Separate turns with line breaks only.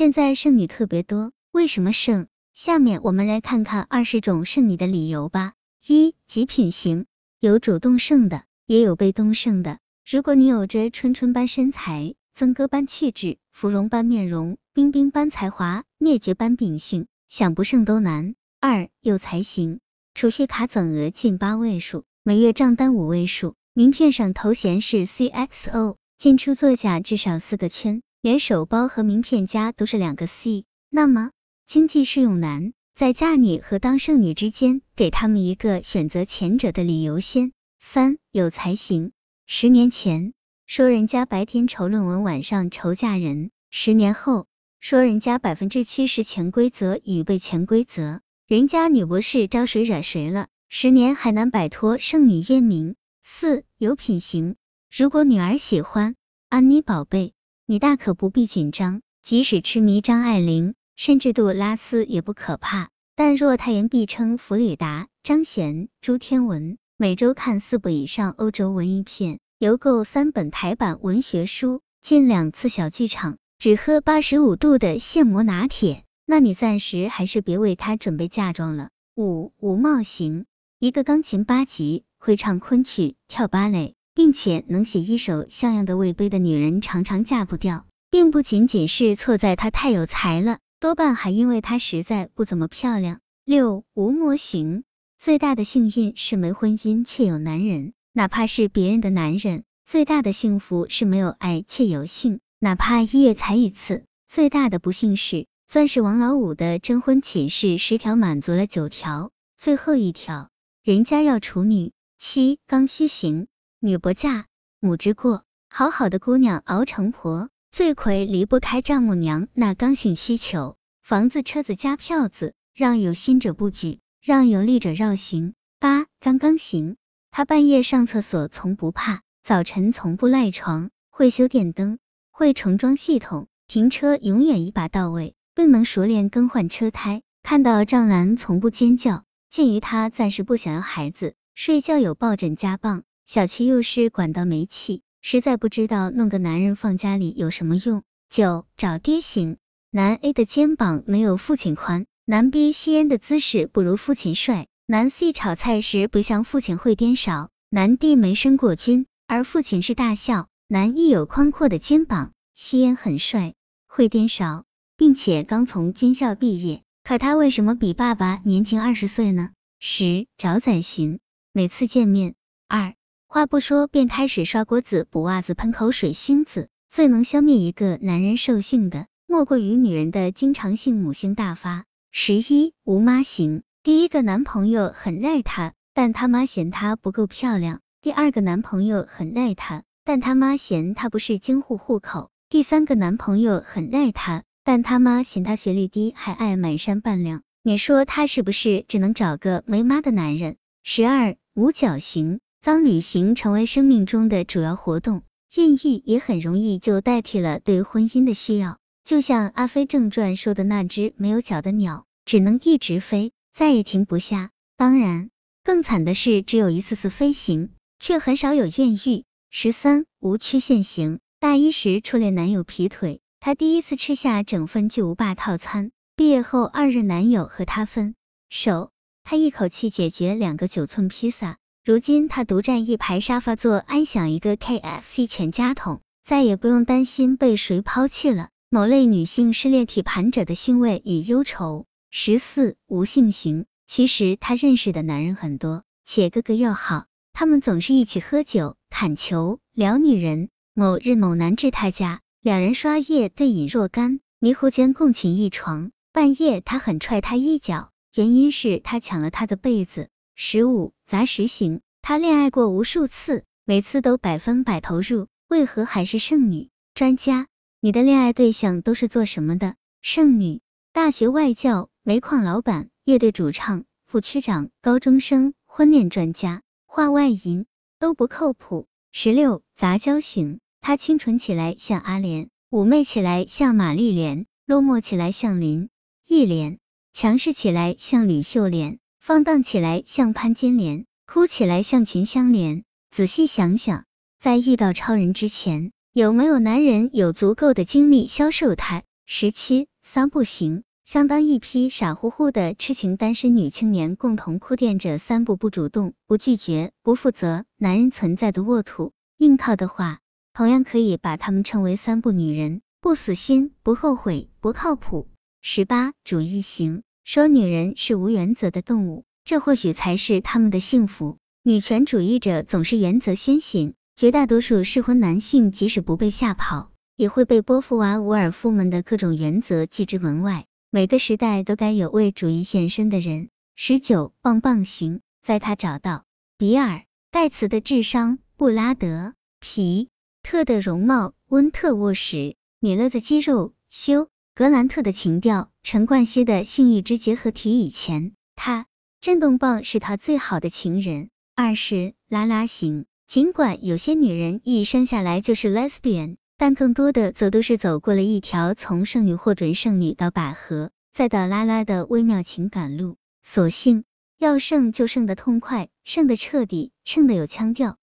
现在剩女特别多，为什么剩？下面我们来看看二十种剩女的理由吧。一、极品型，有主动剩的，也有被动剩的。如果你有着春春般身材、曾哥般气质、芙蓉般面容、冰冰般才华、灭绝般秉性，想不剩都难。二、有才型，储蓄卡总额近八位数，每月账单五位数，名片上头衔是 CXO，进出作假至少四个圈，连手包和名片夹都是两个 C。那么经济适用男，在嫁你和当剩女之间，给他们一个选择前者的理由先。三、有才行。十年前说人家白天愁论文，晚上愁嫁人；十年后说人家百分之七十潜规则与被潜规则，人家女博士招谁惹谁了？十年还难摆脱剩女怨名。四有品行，如果女儿喜欢安妮宝贝，你大可不必紧张，即使痴迷张爱玲，甚至杜拉斯也不可怕。但若他言必称弗里达、张悬、朱天文。每周看四部以上欧洲文艺片，邮购三本台版文学书，进两次小剧场，只喝八十五度的现磨拿铁，那你暂时还是别为他准备嫁妆了。五五帽型，一个钢琴八级，会唱昆曲、跳芭蕾，并且能写一手像样的魏碑的女人，常常嫁不掉，并不仅仅是错在她太有才了，多半还因为她实在不怎么漂亮。六无模型。最大的幸运是没婚姻却有男人，哪怕是别人的男人；最大的幸福是没有爱却有性，哪怕一月才一次；最大的不幸是钻石王老五的征婚启事十条满足了九条，最后一条人家要处女。七刚需型，女不嫁，母之过。好好的姑娘熬成婆，罪魁离不开丈母娘那刚性需求，房子车子加票子，让有心者不举。让有力者绕行。八刚刚行，他半夜上厕所从不怕，早晨从不赖床，会修电灯，会重装系统，停车永远一把到位，更能熟练更换车胎。看到障栏从不尖叫。鉴于他暂时不想要孩子，睡觉有抱枕加棒，小七又是管道煤气，实在不知道弄个男人放家里有什么用。九找爹型，男 A 的肩膀没有父亲宽。男 B 吸烟的姿势不如父亲帅，男 C 炒菜时不像父亲会颠勺，男 D 没生过军，而父亲是大校。男 E 有宽阔的肩膀，吸烟很帅，会颠勺，并且刚从军校毕业，可他为什么比爸爸年轻二十岁呢？十找仔型，每次见面，二话不说便开始刷锅子、补袜子、喷口水、星子，最能消灭一个男人兽性的，莫过于女人的经常性母性大发。十一吴妈型，第一个男朋友很爱她，但他妈嫌她不够漂亮；第二个男朋友很爱她，但他妈嫌她不是京沪户口；第三个男朋友很爱她，但他妈嫌她学历低，还爱满山扮靓。你说他是不是只能找个没妈的男人？十二五角型，当旅行成为生命中的主要活动，艳遇也很容易就代替了对婚姻的需要。就像《阿飞正传》说的那只没有脚的鸟，只能一直飞，再也停不下。当然，更惨的是，只有一次次飞行，却很少有艳遇。十三无曲线型，大一时初恋男友劈腿，她第一次吃下整份巨无霸套餐。毕业后，二任男友和她分手，她一口气解决两个九寸披萨。如今，她独占一排沙发座，安享一个 KFC 全家桶，再也不用担心被谁抛弃了。某类女性失恋体盘者的欣慰与忧愁。十四无性型，其实她认识的男人很多，且个个要好，他们总是一起喝酒、砍球、聊女人。某日某男至他家，两人刷夜对饮若干，迷糊间共寝一床。半夜他狠踹他一脚，原因是他抢了他的被子。十五杂食型，他恋爱过无数次，每次都百分百投入，为何还是剩女？专家。你的恋爱对象都是做什么的？剩女、大学外教、煤矿老板、乐队主唱、副区长、高中生、婚恋专家、话外音都不靠谱。十六杂交型，她清纯起来像阿莲，妩媚起来像玛丽莲，落寞起来像林忆莲，强势起来像吕秀莲，放荡起来像潘金莲，哭起来像秦香莲。仔细想想，在遇到超人之前。有没有男人有足够的精力销售他？十七，三不行，相当一批傻乎乎的痴情单身女青年共同铺垫着三不：不主动、不拒绝、不负责男人存在的沃土。硬靠的话，同样可以把她们称为三不女人：不死心、不后悔、不靠谱。十八，主义型，说女人是无原则的动物，这或许才是她们的幸福。女权主义者总是原则先行，绝大多数适婚男性即使不被吓跑。也会被波伏娃、伍尔夫们的各种原则拒之门外。每个时代都该有为主义献身的人。十九，棒棒型，在他找到比尔盖茨的智商、布拉德皮特的容貌、温特沃什米勒的肌肉、修格兰特的情调、陈冠希的性欲之结合体以前，他震动棒是他最好的情人。二是拉拉型，尽管有些女人一生下来就是 lesbian。但更多的则都是走过了一条从剩女或准剩女到百合再到拉拉的微妙情感路。所幸要剩就剩的痛快，剩的彻底，剩的有腔调。